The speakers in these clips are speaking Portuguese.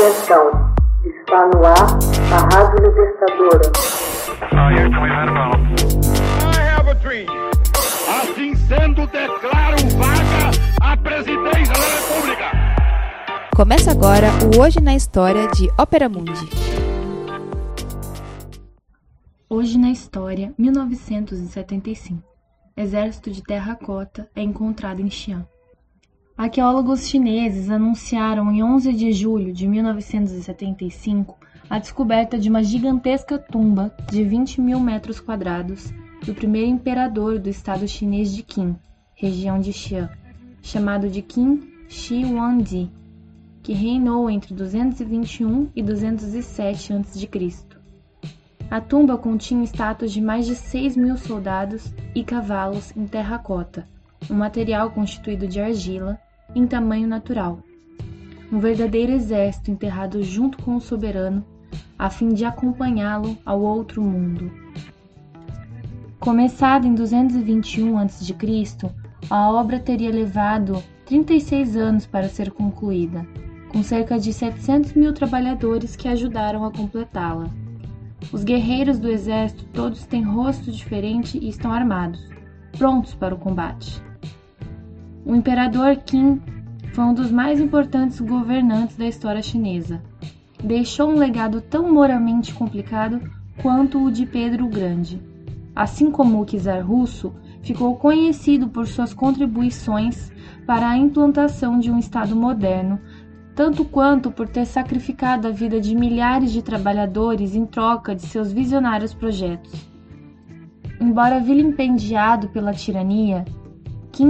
Atenção, está no ar a Rádio Libertadora. Assim sendo, declaro vaga a presidência da República. Começa agora o Hoje na História de Ópera Mundi. Hoje na História, 1975. Exército de terracota é encontrado em Xi'an. Arqueólogos chineses anunciaram em 11 de julho de 1975 a descoberta de uma gigantesca tumba de 20 mil metros quadrados do primeiro imperador do estado chinês de Qin, região de Xi'an, chamado de Qin Shi Huangdi, que reinou entre 221 e 207 a.C. A tumba continha estátuas de mais de 6 mil soldados e cavalos em terracota, um material constituído de argila em tamanho natural. Um verdadeiro exército enterrado junto com o soberano, a fim de acompanhá-lo ao outro mundo. Começada em 221 a.C., a obra teria levado 36 anos para ser concluída, com cerca de 700 mil trabalhadores que ajudaram a completá-la. Os guerreiros do exército todos têm rosto diferente e estão armados, prontos para o combate. O imperador Qin foi um dos mais importantes governantes da história chinesa. Deixou um legado tão moralmente complicado quanto o de Pedro o Grande. Assim como o czar russo, ficou conhecido por suas contribuições para a implantação de um Estado moderno, tanto quanto por ter sacrificado a vida de milhares de trabalhadores em troca de seus visionários projetos. Embora vilipendiado pela tirania,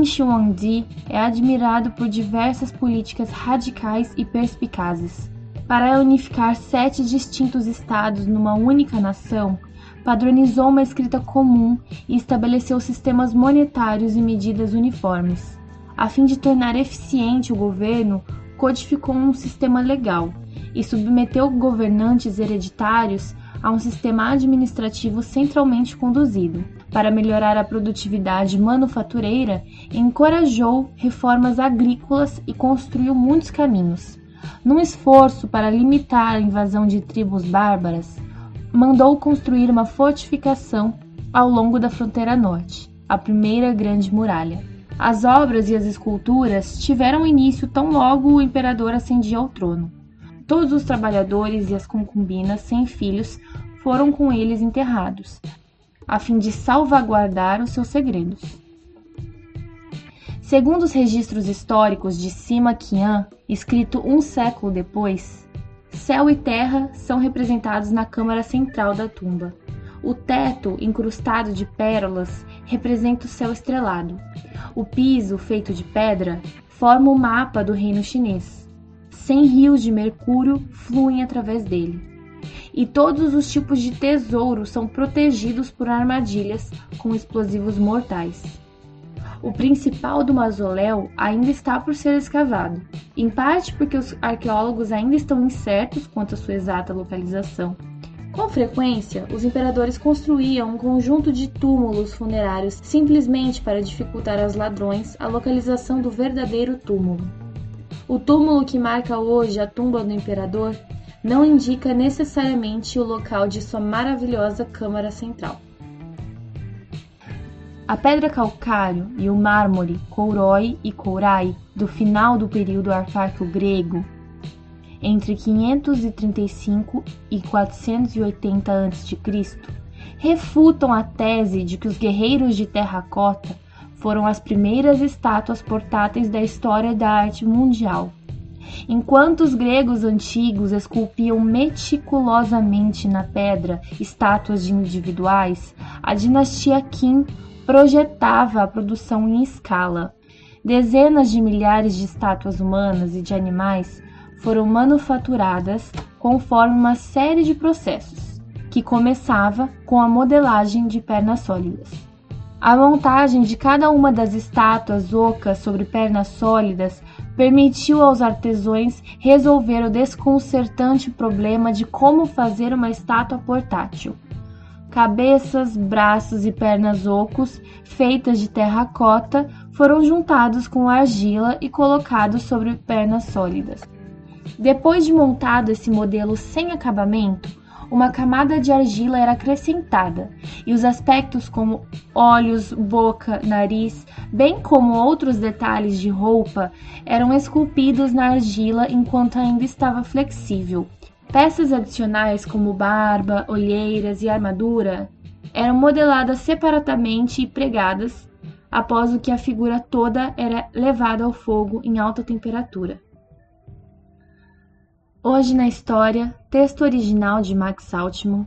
Shi Huangdi é admirado por diversas políticas radicais e perspicazes. Para unificar sete distintos estados numa única nação, padronizou uma escrita comum e estabeleceu sistemas monetários e medidas uniformes. A fim de tornar eficiente o governo, codificou um sistema legal e submeteu governantes hereditários a um sistema administrativo centralmente conduzido. Para melhorar a produtividade manufatureira, encorajou reformas agrícolas e construiu muitos caminhos. Num esforço para limitar a invasão de tribos bárbaras, mandou construir uma fortificação ao longo da fronteira norte, a primeira grande muralha. As obras e as esculturas tiveram início tão logo o imperador ascendia ao trono. Todos os trabalhadores e as concubinas sem filhos foram com eles enterrados, a fim de salvaguardar os seus segredos. Segundo os registros históricos de Sima Qian, escrito um século depois, céu e terra são representados na câmara central da tumba. O teto, incrustado de pérolas, representa o céu estrelado. O piso, feito de pedra, forma o mapa do reino chinês. Cem rios de mercúrio fluem através dele e todos os tipos de tesouro são protegidos por armadilhas com explosivos mortais. O principal do mausoléu ainda está por ser escavado, em parte porque os arqueólogos ainda estão incertos quanto à sua exata localização. Com frequência, os imperadores construíam um conjunto de túmulos funerários simplesmente para dificultar aos ladrões a localização do verdadeiro túmulo. O túmulo que marca hoje a tumba do imperador não indica necessariamente o local de sua maravilhosa câmara central. A pedra calcário e o mármore Kouroi e Kourai do final do período arcaico grego, entre 535 e 480 a.C., refutam a tese de que os guerreiros de terracota foram as primeiras estátuas portáteis da história da arte mundial Enquanto os gregos antigos esculpiam meticulosamente na pedra estátuas de individuais, a dinastia Qin projetava a produção em escala. Dezenas de milhares de estátuas humanas e de animais foram manufaturadas conforme uma série de processos, que começava com a modelagem de pernas sólidas. A montagem de cada uma das estátuas ocas sobre pernas sólidas permitiu aos artesãos resolver o desconcertante problema de como fazer uma estátua portátil. Cabeças, braços e pernas ocos, feitas de terracota, foram juntados com argila e colocados sobre pernas sólidas. Depois de montado esse modelo sem acabamento, uma camada de argila era acrescentada e os aspectos como olhos, boca, nariz, bem como outros detalhes de roupa, eram esculpidos na argila enquanto ainda estava flexível. Peças adicionais como barba, olheiras e armadura eram modeladas separadamente e pregadas após o que a figura toda era levada ao fogo em alta temperatura. Hoje na História, texto original de Max Altman,